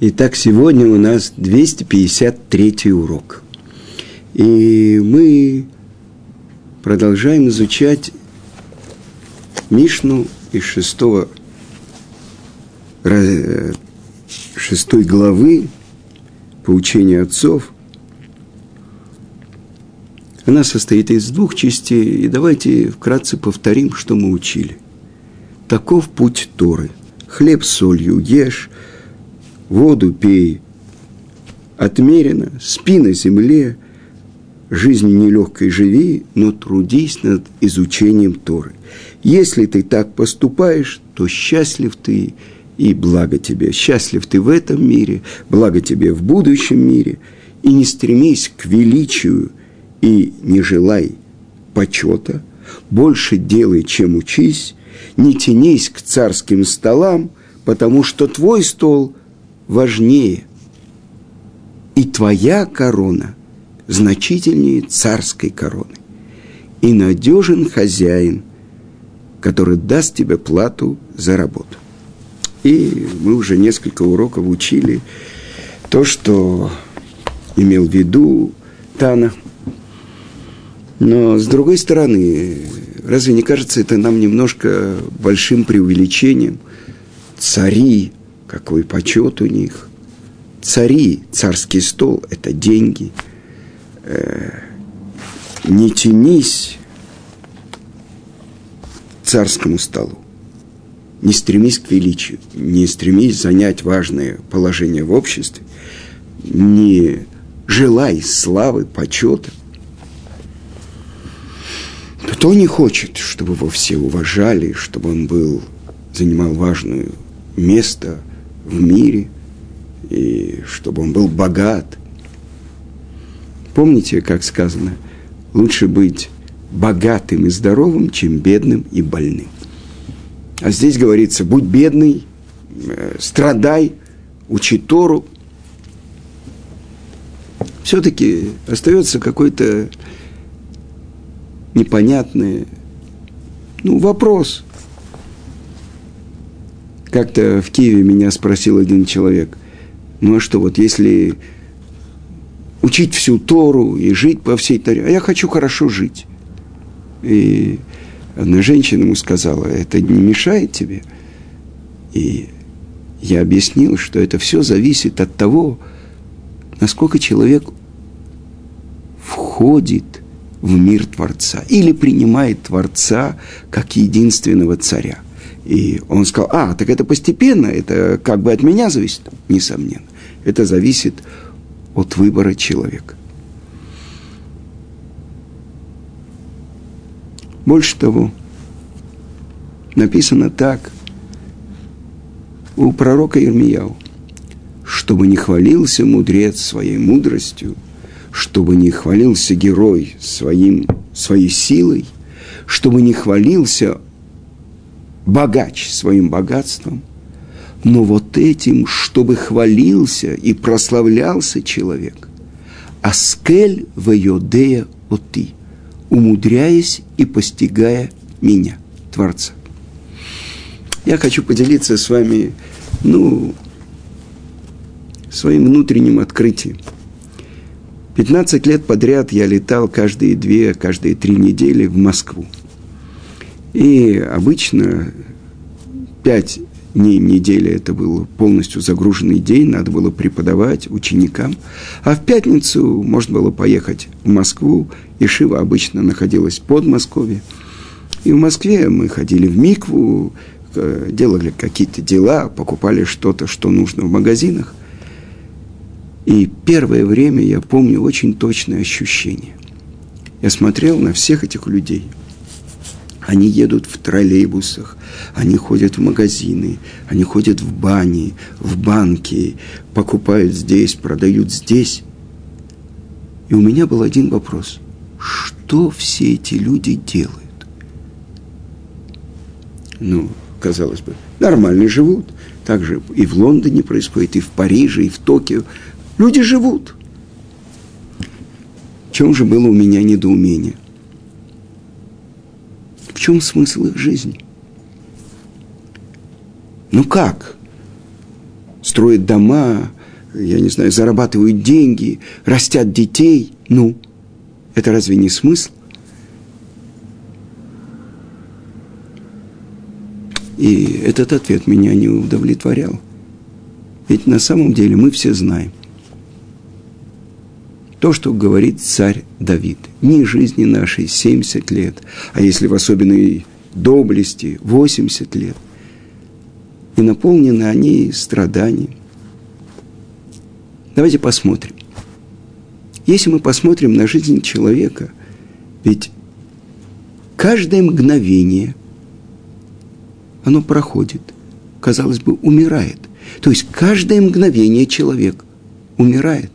Итак, сегодня у нас 253 урок. И мы продолжаем изучать Мишну из шестого, шестой главы поучения отцов. Она состоит из двух частей, и давайте вкратце повторим, что мы учили. Таков путь Торы. Хлеб солью ешь, воду пей. Отмерено, спи на земле, жизнь нелегкой живи, но трудись над изучением Торы. Если ты так поступаешь, то счастлив ты и благо тебе. Счастлив ты в этом мире, благо тебе в будущем мире. И не стремись к величию и не желай почета, больше делай, чем учись, не тянись к царским столам, потому что твой стол важнее, и твоя корона значительнее царской короны. И надежен хозяин, который даст тебе плату за работу. И мы уже несколько уроков учили то, что имел в виду Тана. Но с другой стороны, Разве не кажется это нам немножко большим преувеличением? Цари, какой почет у них. Цари, царский стол – это деньги. Э, не тянись к царскому столу. Не стремись к величию, не стремись занять важное положение в обществе, не желай славы, почета – кто не хочет, чтобы его все уважали, чтобы он был, занимал важное место в мире, и чтобы он был богат? Помните, как сказано, лучше быть богатым и здоровым, чем бедным и больным. А здесь говорится, будь бедный, э, страдай, учи Тору. Все-таки остается какой-то непонятные. Ну, вопрос. Как-то в Киеве меня спросил один человек, ну а что, вот если учить всю Тору и жить по всей Торе, а я хочу хорошо жить. И одна женщина ему сказала, это не мешает тебе? И я объяснил, что это все зависит от того, насколько человек входит в мир Творца или принимает Творца как единственного царя. И он сказал, а, так это постепенно, это как бы от меня зависит? Несомненно. Это зависит от выбора человека. Больше того, написано так у пророка Ирмияу, чтобы не хвалился мудрец своей мудростью – чтобы не хвалился герой своим, своей силой, чтобы не хвалился богач своим богатством, но вот этим, чтобы хвалился и прославлялся человек. Аскель в Йодея оти, умудряясь и постигая меня, Творца. Я хочу поделиться с вами, ну, своим внутренним открытием – 15 лет подряд я летал каждые две, каждые три недели в Москву. И обычно пять дней недели это был полностью загруженный день, надо было преподавать ученикам. А в пятницу можно было поехать в Москву, и Шива обычно находилась под Москвой. И в Москве мы ходили в Микву, э, делали какие-то дела, покупали что-то, что нужно в магазинах. И первое время я помню очень точное ощущение. Я смотрел на всех этих людей. Они едут в троллейбусах, они ходят в магазины, они ходят в бани, в банки, покупают здесь, продают здесь. И у меня был один вопрос. Что все эти люди делают? Ну, казалось бы, нормально живут. Также и в Лондоне происходит, и в Париже, и в Токио. Люди живут. В чем же было у меня недоумение? Чем смысл их жизни? Ну как? строят дома, я не знаю, зарабатывают деньги, растят детей. Ну, это разве не смысл? И этот ответ меня не удовлетворял. Ведь на самом деле мы все знаем. То, что говорит царь Давид. Не жизни нашей 70 лет, а если в особенной доблести 80 лет. И наполнены они страданием. Давайте посмотрим. Если мы посмотрим на жизнь человека, ведь каждое мгновение оно проходит, казалось бы, умирает. То есть каждое мгновение человек умирает.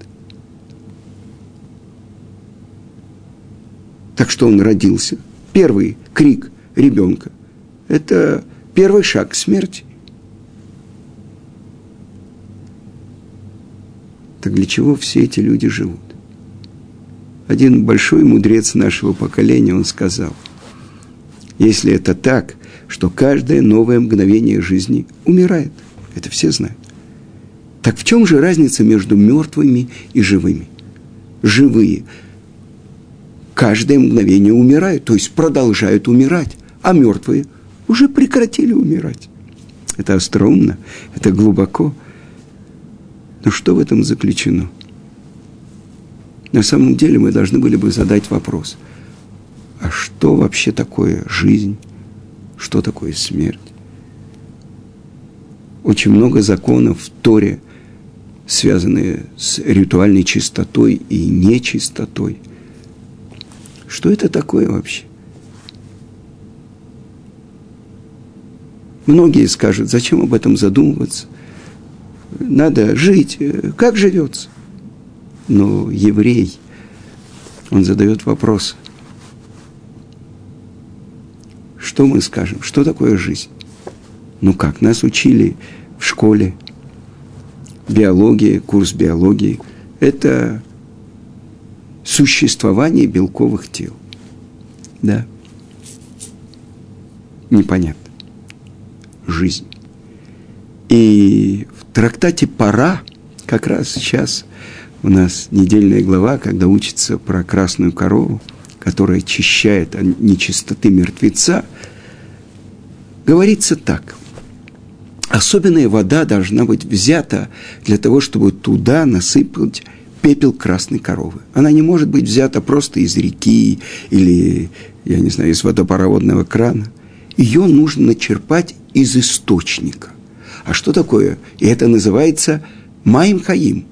Так что он родился. Первый крик ребенка – это первый шаг к смерти. Так для чего все эти люди живут? Один большой мудрец нашего поколения, он сказал, если это так, что каждое новое мгновение жизни умирает, это все знают. Так в чем же разница между мертвыми и живыми? Живые каждое мгновение умирают, то есть продолжают умирать, а мертвые уже прекратили умирать. Это остроумно, это глубоко – но что в этом заключено? На самом деле мы должны были бы задать вопрос, а что вообще такое жизнь? Что такое смерть? Очень много законов в Торе, связанные с ритуальной чистотой и нечистотой. Что это такое вообще? Многие скажут, зачем об этом задумываться – надо жить. Как живется? Но еврей, он задает вопрос. Что мы скажем? Что такое жизнь? Ну как, нас учили в школе, биология, курс биологии. Это существование белковых тел. Да. Непонятно. Жизнь. И трактате «Пора» как раз сейчас у нас недельная глава, когда учится про красную корову, которая очищает от нечистоты мертвеца, говорится так. Особенная вода должна быть взята для того, чтобы туда насыпать пепел красной коровы. Она не может быть взята просто из реки или, я не знаю, из водопроводного крана. Ее нужно начерпать из источника. А что такое? И это называется Маим Хаим,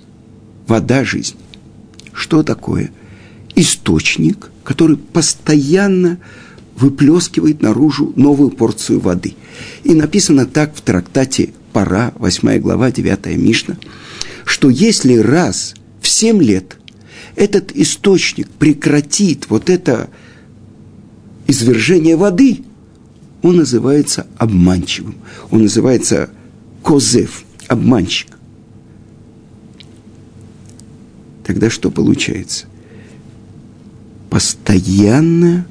вода жизни. Что такое? Источник, который постоянно выплескивает наружу новую порцию воды. И написано так в трактате Пара, 8 глава, 9 Мишна, что если раз в 7 лет этот источник прекратит вот это извержение воды, он называется обманчивым, он называется козев, обманщик. Тогда что получается? Постоянно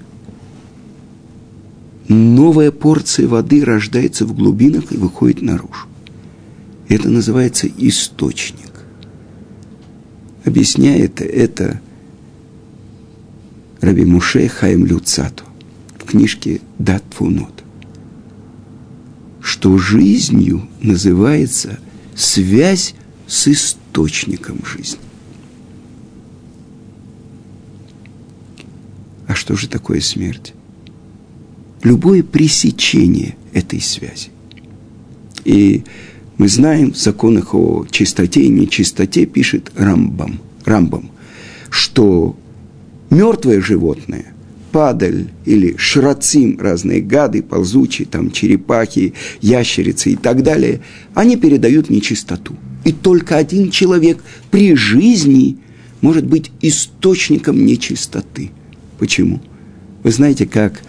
новая порция воды рождается в глубинах и выходит наружу. Это называется источник. Объясняет это Раби Муше Хаим Люцату в книжке «Дат Фунот» что жизнью называется связь с источником жизни. А что же такое смерть? Любое пресечение этой связи. И мы знаем в законах о чистоте и нечистоте пишет Рамбам, Рамбам что мертвое животное падаль или шрацим, разные гады, ползучие, там черепахи, ящерицы и так далее, они передают нечистоту. И только один человек при жизни может быть источником нечистоты. Почему? Вы знаете, как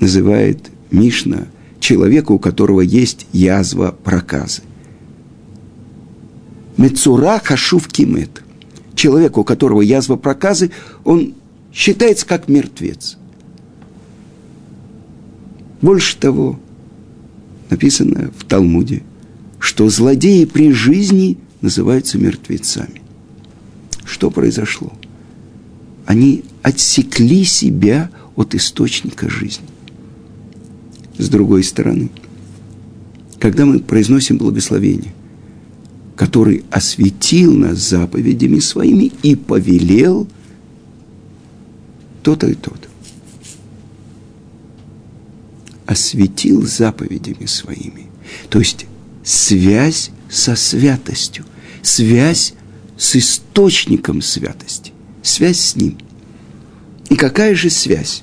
называет Мишна человека, у которого есть язва проказы. Мецура хашув кимет. Человек, у которого язва проказы, он считается как мертвец. Больше того, написано в Талмуде, что злодеи при жизни называются мертвецами. Что произошло? Они отсекли себя от источника жизни. С другой стороны, когда мы произносим благословение, который осветил нас заповедями своими и повелел то-то и то-то. Осветил заповедями своими. То есть связь со святостью, связь с источником святости, связь с ним. И какая же связь?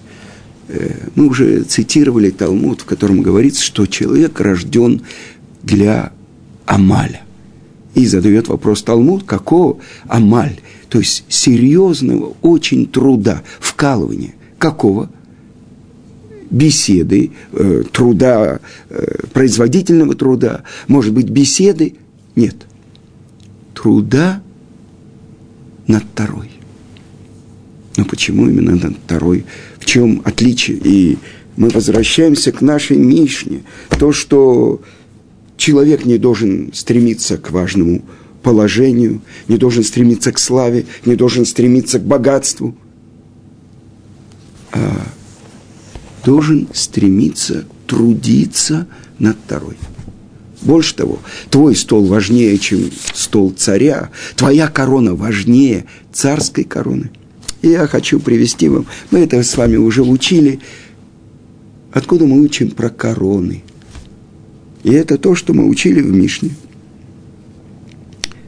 Э, мы уже цитировали Талмуд, в котором говорится, что человек рожден для Амаля. И задает вопрос Талмуд, какого Амаль, то есть серьезного очень труда, вкалывания. Какого? Беседы, э, труда, э, производительного труда, может быть, беседы? Нет. Труда над второй. Но почему именно над второй? В чем отличие? И мы возвращаемся к нашей Мишне. То, что человек не должен стремиться к важному положению, не должен стремиться к славе, не должен стремиться к богатству, а должен стремиться трудиться над второй. Больше того, твой стол важнее, чем стол царя, твоя корона важнее царской короны – и я хочу привести вам, мы это с вами уже учили, откуда мы учим про короны. И это то, что мы учили в Мишне.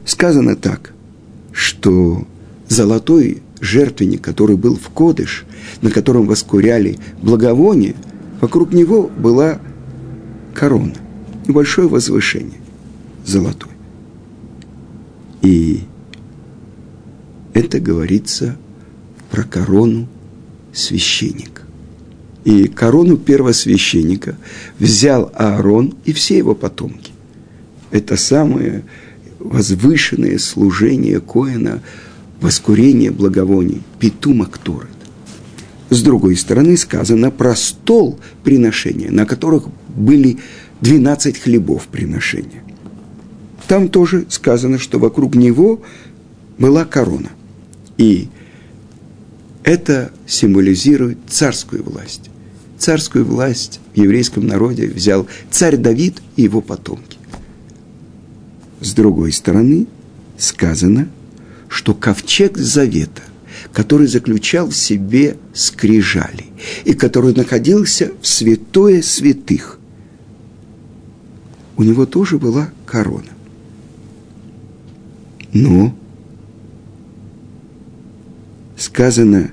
Сказано так, что золотой жертвенник, который был в Кодыш, на котором воскуряли благовоние, вокруг него была корона, небольшое возвышение, золотой. И это говорится про корону священника. И корону первосвященника взял Аарон и все его потомки. Это самое возвышенное служение Коина, воскурение благовоний, Питума Кторет. С другой стороны сказано про стол приношения, на которых были 12 хлебов приношения. Там тоже сказано, что вокруг него была корона. И это символизирует царскую власть. Царскую власть в еврейском народе взял царь Давид и его потомки. С другой стороны, сказано, что ковчег завета, который заключал в себе скрижали и который находился в святое святых, у него тоже была корона. Но сказано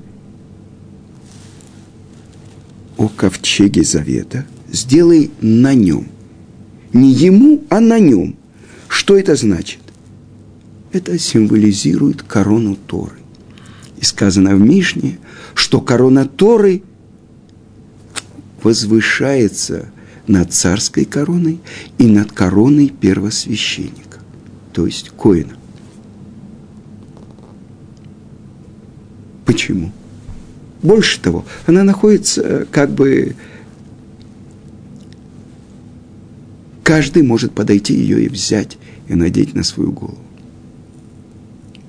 о ковчеге завета, сделай на нем. Не ему, а на нем. Что это значит? Это символизирует корону Торы. И сказано в Мишне, что корона Торы возвышается над царской короной и над короной первосвященника, то есть Коина. Почему? Больше того, она находится э, как бы... Каждый может подойти ее и взять, и надеть на свою голову.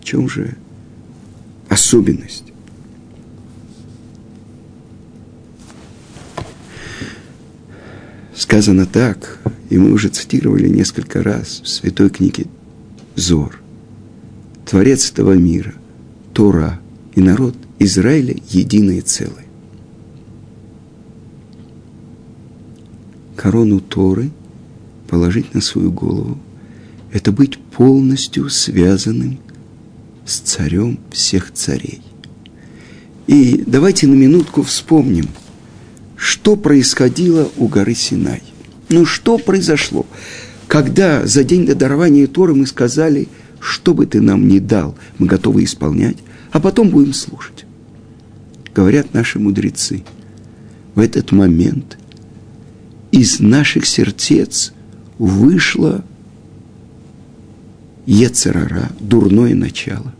В чем же особенность? Сказано так, и мы уже цитировали несколько раз в святой книге Зор. Творец этого мира, Тора и народ Израиля единое целое. Корону Торы положить на свою голову – это быть полностью связанным с царем всех царей. И давайте на минутку вспомним, что происходило у горы Синай. Ну, что произошло? Когда за день до дарования Торы мы сказали, что бы ты нам ни дал, мы готовы исполнять, а потом будем слушать говорят наши мудрецы, в этот момент из наших сердец вышло Ецерара, дурное начало.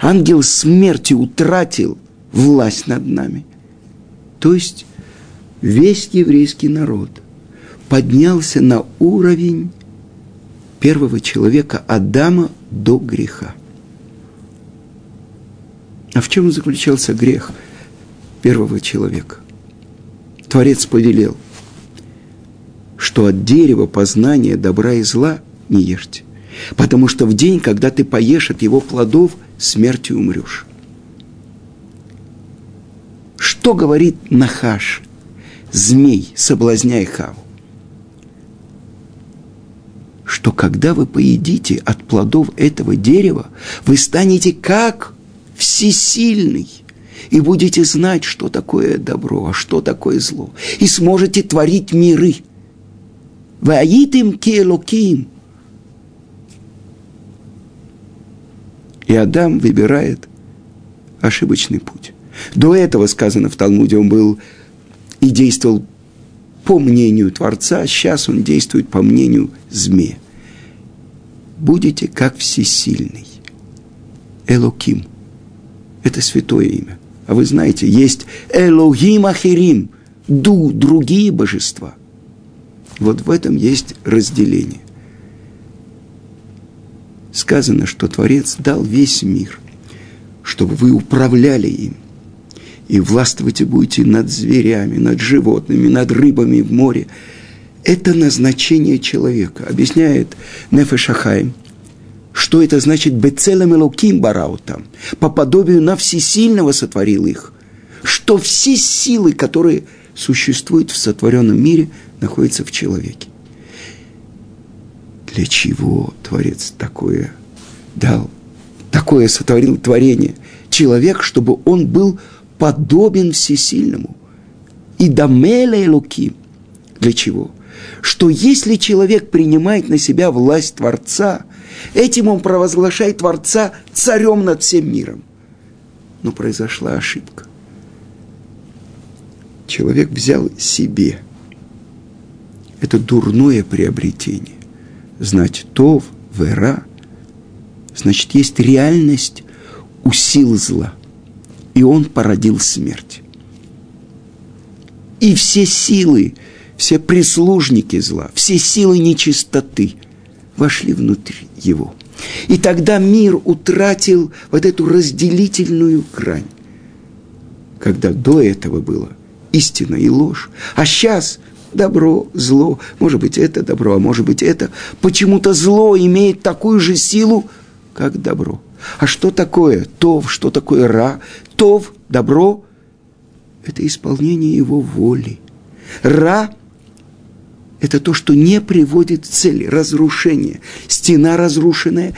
Ангел смерти утратил власть над нами. То есть весь еврейский народ поднялся на уровень первого человека Адама до греха. А в чем заключался грех первого человека? Творец повелел, что от дерева познания добра и зла не ешьте, потому что в день, когда ты поешь от его плодов, смертью умрешь. Что говорит Нахаш, змей, соблазняя Хаву? Что когда вы поедите от плодов этого дерева, вы станете как всесильный и будете знать, что такое добро, а что такое зло, и сможете творить миры. Ваитим келоким. И Адам выбирает ошибочный путь. До этого сказано в Талмуде, он был и действовал по мнению Творца, сейчас он действует по мнению змея. Будете как всесильный. Элоким. Это святое имя. А вы знаете, есть Элогим Ахирим, ду, другие божества. Вот в этом есть разделение. Сказано, что Творец дал весь мир, чтобы вы управляли им и властвовать будете над зверями, над животными, над рыбами в море. Это назначение человека. Объясняет Нефешахайм, что это значит «бецелем элоким бараутам», по подобию на всесильного сотворил их, что все силы, которые существуют в сотворенном мире, находятся в человеке. Для чего Творец такое дал? Такое сотворил творение. Человек, чтобы он был подобен всесильному. И дамеля и луки. Для чего? Что если человек принимает на себя власть Творца, этим он провозглашает Творца царем над всем миром. Но произошла ошибка. Человек взял себе. Это дурное приобретение. Знать то, вера, значит, есть реальность у сил зла – и он породил смерть. И все силы, все прислужники зла, все силы нечистоты вошли внутрь его. И тогда мир утратил вот эту разделительную грань, когда до этого было истина и ложь, а сейчас добро, зло, может быть это добро, а может быть это. Почему-то зло имеет такую же силу, как добро. А что такое тов, что такое ра? Тов, добро, это исполнение его воли. Ра – это то, что не приводит к цели, разрушение. Стена разрушенная,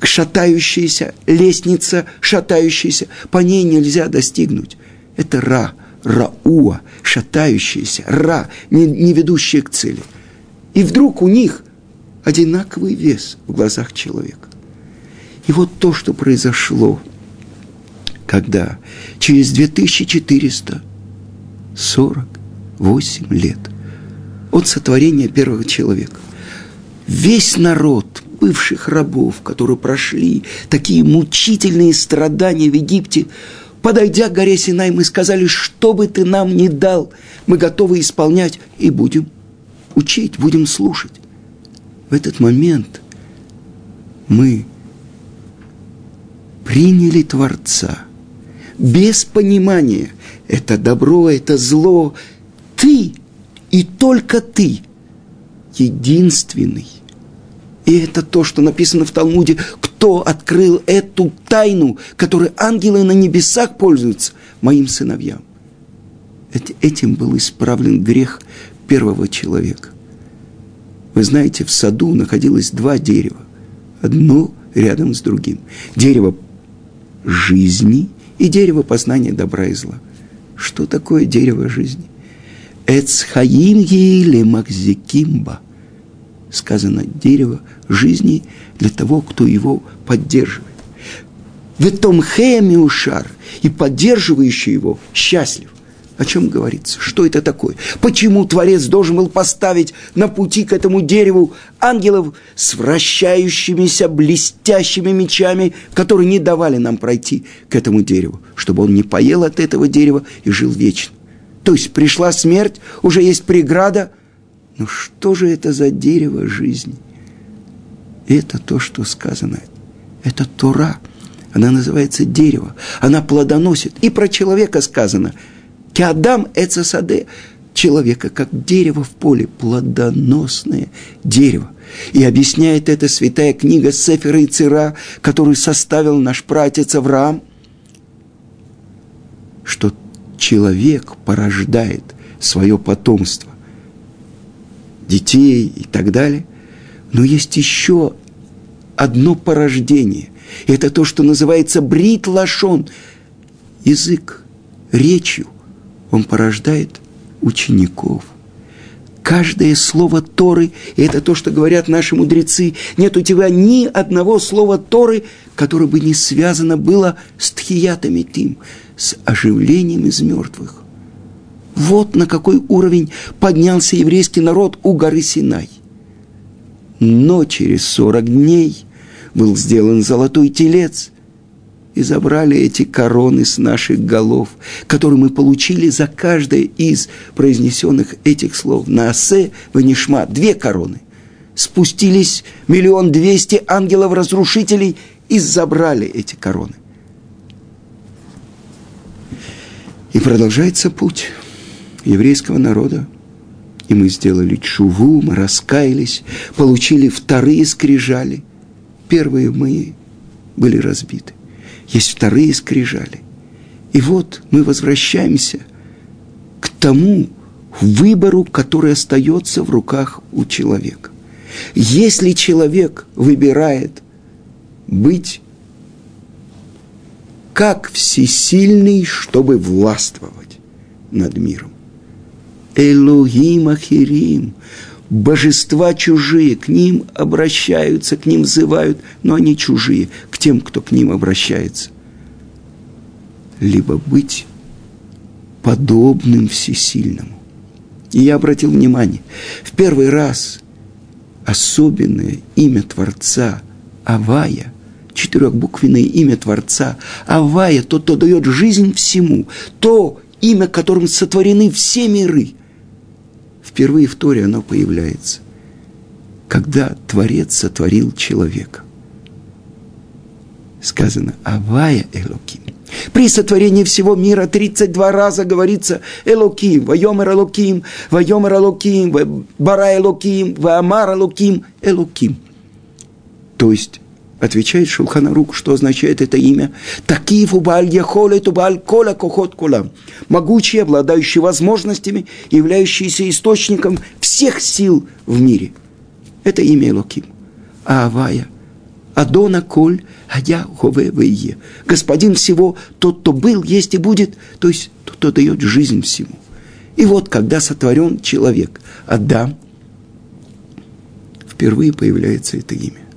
шатающаяся, лестница шатающаяся, по ней нельзя достигнуть. Это ра, рауа, шатающаяся, ра, не, не ведущая к цели. И вдруг у них одинаковый вес в глазах человека. И вот то, что произошло, когда через 2448 лет от сотворения первого человека весь народ бывших рабов, которые прошли такие мучительные страдания в Египте, подойдя к горе Синай, мы сказали, что бы ты нам ни дал, мы готовы исполнять и будем учить, будем слушать. В этот момент мы приняли Творца без понимания. Это добро, это зло. Ты и только ты единственный. И это то, что написано в Талмуде, кто открыл эту тайну, которой ангелы на небесах пользуются, моим сыновьям. Этим был исправлен грех первого человека. Вы знаете, в саду находилось два дерева, одно рядом с другим. Дерево жизни и дерево познания добра и зла. Что такое дерево жизни? Эцхаим еле макзикимба. Сказано дерево жизни для того, кто его поддерживает. В этом хемиушар и поддерживающий его счастлив. О чем говорится? Что это такое? Почему Творец должен был поставить на пути к этому дереву ангелов с вращающимися блестящими мечами, которые не давали нам пройти к этому дереву, чтобы он не поел от этого дерева и жил вечно? То есть пришла смерть, уже есть преграда. Ну что же это за дерево жизни? это то, что сказано. Это Тора. Она называется дерево. Она плодоносит. И про человека сказано. Киадам эцесаде. Человека, как дерево в поле. Плодоносное дерево. И объясняет это святая книга Сефера и Цира, которую составил наш пратец Авраам, что человек порождает свое потомство, детей и так далее. Но есть еще одно порождение. Это то, что называется брит лашон. Язык, речью. Он порождает учеников. Каждое слово Торы, и это то, что говорят наши мудрецы, нет у тебя ни одного слова Торы, которое бы не связано было с тхиятами тим, с оживлением из мертвых. Вот на какой уровень поднялся еврейский народ у горы Синай. Но через сорок дней был сделан золотой телец, и забрали эти короны с наших голов, которые мы получили за каждое из произнесенных этих слов. На Асе, Ванишма, две короны. Спустились миллион двести ангелов-разрушителей и забрали эти короны. И продолжается путь еврейского народа. И мы сделали чуву, мы раскаялись, получили вторые скрижали. Первые мы были разбиты. Есть вторые скрижали. И вот мы возвращаемся к тому выбору, который остается в руках у человека. Если человек выбирает быть как всесильный, чтобы властвовать над миром. Элогим Ахирим, божества чужие, к ним обращаются, к ним взывают, но они чужие, к тем, кто к ним обращается. Либо быть подобным всесильному. И я обратил внимание, в первый раз особенное имя Творца Авая – четырехбуквенное имя Творца. Авая, тот, кто дает жизнь всему, то имя, которым сотворены все миры. Впервые в Торе оно появляется, когда Творец сотворил человека. Сказано «Авая Элоким». При сотворении всего мира 32 раза говорится Элоким, Вайомер Элоким, Вайомер Элоким, Бара Элоким, Ваамар Элоким, Элоким. То есть Отвечает Шулханарук, что означает это имя. Такив убаль яхолет убаль кола кохот кола. Могучий, обладающий возможностями, являющийся источником всех сил в мире. Это имя Локим. А Авая. Адона коль, а я. Господин всего, тот, кто был, есть и будет, то есть тот, кто дает жизнь всему. И вот, когда сотворен человек, Адам, впервые появляется это имя.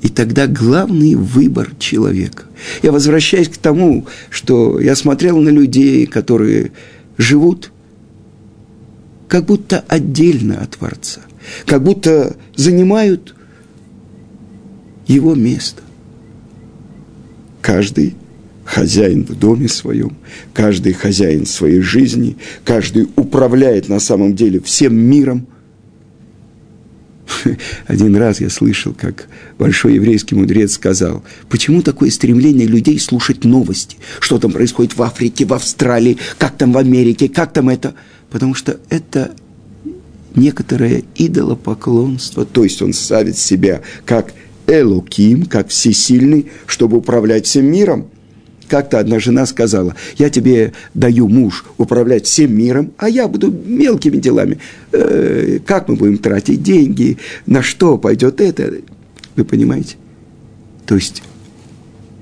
И тогда главный выбор человека. Я возвращаюсь к тому, что я смотрел на людей, которые живут как будто отдельно от Творца, как будто занимают его место. Каждый хозяин в доме своем, каждый хозяин своей жизни, каждый управляет на самом деле всем миром – Один раз я слышал, как большой еврейский мудрец сказал, почему такое стремление людей слушать новости, что там происходит в Африке, в Австралии, как там в Америке, как там это. Потому что это некоторое идолопоклонство, то есть он ставит себя как Элоким, как всесильный, чтобы управлять всем миром – как-то одна жена сказала, я тебе даю муж управлять всем миром, а я буду мелкими делами. Э, как мы будем тратить деньги, на что пойдет это? Вы понимаете? То есть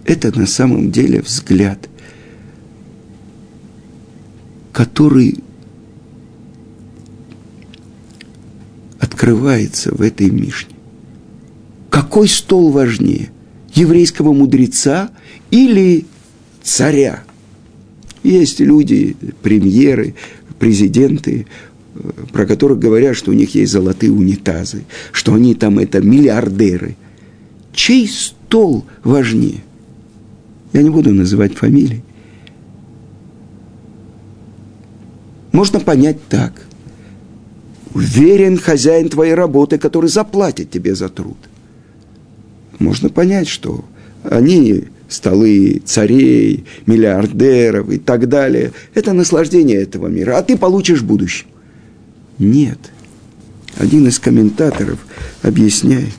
это на самом деле взгляд, который открывается в этой Мишне. Какой стол важнее? Еврейского мудреца или царя. Есть люди, премьеры, президенты, э, про которых говорят, что у них есть золотые унитазы, что они там это миллиардеры. Чей стол важнее? Я не буду называть фамилии. Можно понять так. Уверен хозяин твоей работы, который заплатит тебе за труд. Можно понять, что они столы царей, миллиардеров и так далее. Это наслаждение этого мира, а ты получишь будущее. Нет. Один из комментаторов объясняет.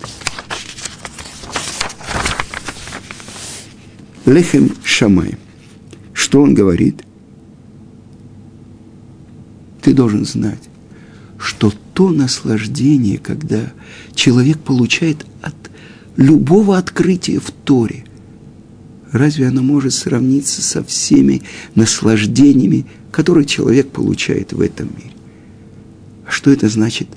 Лехем Шамай. Что он говорит? Ты должен знать, что то наслаждение, когда человек получает от любого открытия в Торе, разве оно может сравниться со всеми наслаждениями, которые человек получает в этом мире? А что это значит?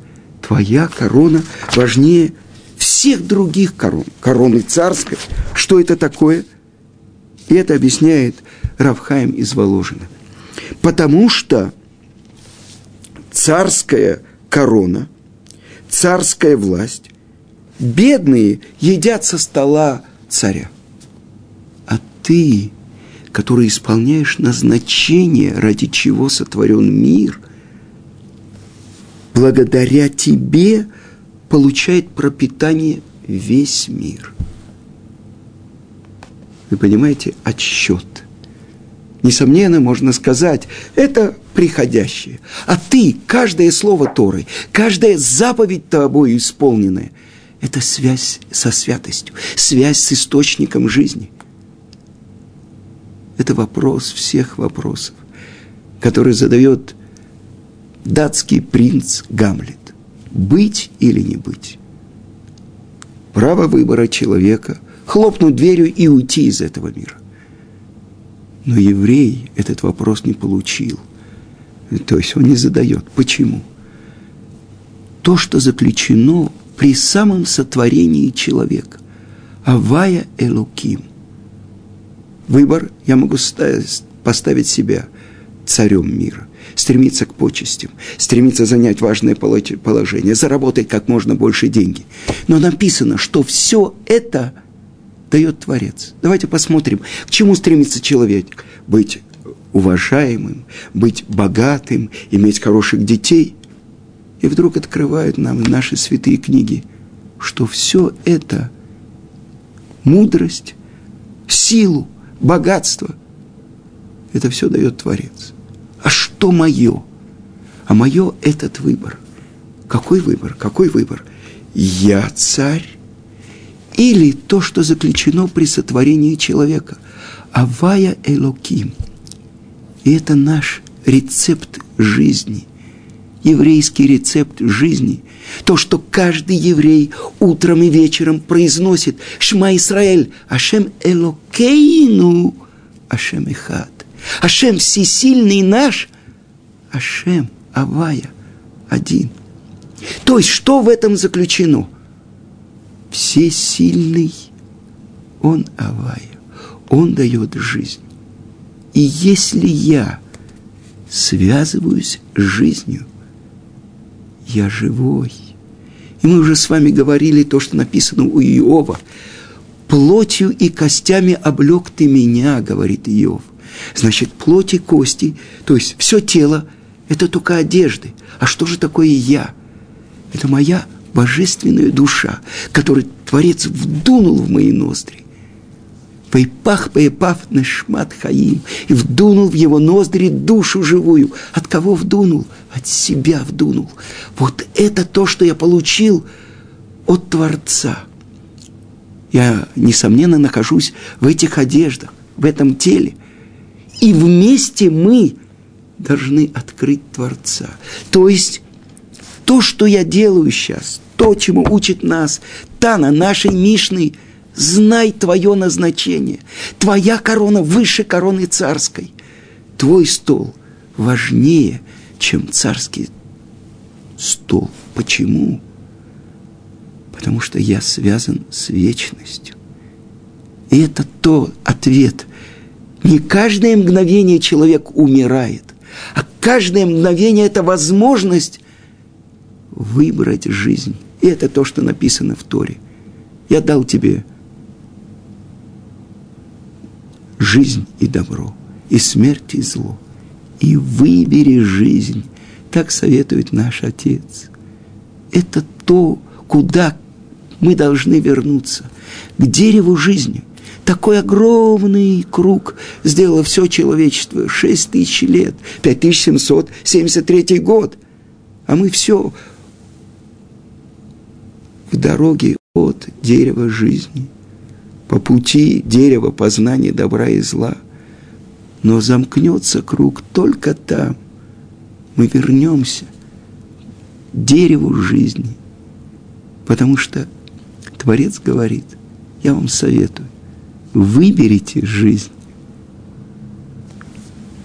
Твоя корона важнее всех других корон. Короны царской. Что это такое? И это объясняет Равхаем из Воложина. Потому что царская корона, царская власть, бедные едят со стола царя. Ты, который исполняешь назначение, ради чего сотворен мир, благодаря тебе получает пропитание весь мир. Вы понимаете, отсчет. Несомненно, можно сказать, это приходящее. А ты, каждое слово Торы, каждая заповедь тобой исполненная, это связь со святостью, связь с источником жизни. Это вопрос всех вопросов, который задает датский принц Гамлет. Быть или не быть? Право выбора человека – хлопнуть дверью и уйти из этого мира. Но еврей этот вопрос не получил. То есть он не задает. Почему? То, что заключено при самом сотворении человека. Авая Элуким. Выбор я могу поставить себя царем мира стремиться к почестям, стремиться занять важное положение, заработать как можно больше деньги. Но написано, что все это дает Творец. Давайте посмотрим, к чему стремится человек. Быть уважаемым, быть богатым, иметь хороших детей. И вдруг открывают нам наши святые книги, что все это мудрость, силу, богатство, это все дает Творец. А что мое? А мое этот выбор. Какой выбор? Какой выбор? Я царь или то, что заключено при сотворении человека. Авая Элоким. И это наш рецепт жизни, еврейский рецепт жизни. То, что каждый еврей утром и вечером произносит «Шма Исраэль, Ашем Элокейну, Ашем Эхад». Ашем всесильный наш, Ашем, Авая, один. То есть, что в этом заключено? Всесильный, Он Авая, Он дает жизнь. И если я связываюсь с жизнью, я живой. И мы уже с вами говорили то, что написано у Иова. «Плотью и костями облег ты меня», говорит Иов. Значит, плоть и кости, то есть все тело, это только одежды. А что же такое я? Это моя божественная душа, которую Творец вдунул в мои ноздри. Пейпах, пейпав, нешмат хаим. И вдунул в его ноздри душу живую. От кого вдунул? От себя вдунул. Вот это то, что я получил от Творца. Я, несомненно, нахожусь в этих одеждах, в этом теле. И вместе мы должны открыть Творца. То есть то, что я делаю сейчас, то, чему учит нас Тана, нашей Мишной, знай твое назначение. Твоя корона выше короны царской. Твой стол важнее, чем царский стол. Почему? Потому что я связан с вечностью. И это то ответ, не каждое мгновение человек умирает, а каждое мгновение – это возможность выбрать жизнь. И это то, что написано в Торе. Я дал тебе жизнь и добро, и смерть и зло. И выбери жизнь, Так советует наш Отец. Это то, куда мы должны вернуться, к дереву жизни. Такой огромный круг сделало все человечество. Шесть тысяч лет, 5773 год. А мы все в дороге от дерева жизни, по пути дерева познания добра и зла. Но замкнется круг только там. Мы вернемся к дереву жизни. Потому что Творец говорит, я вам советую, выберите жизнь,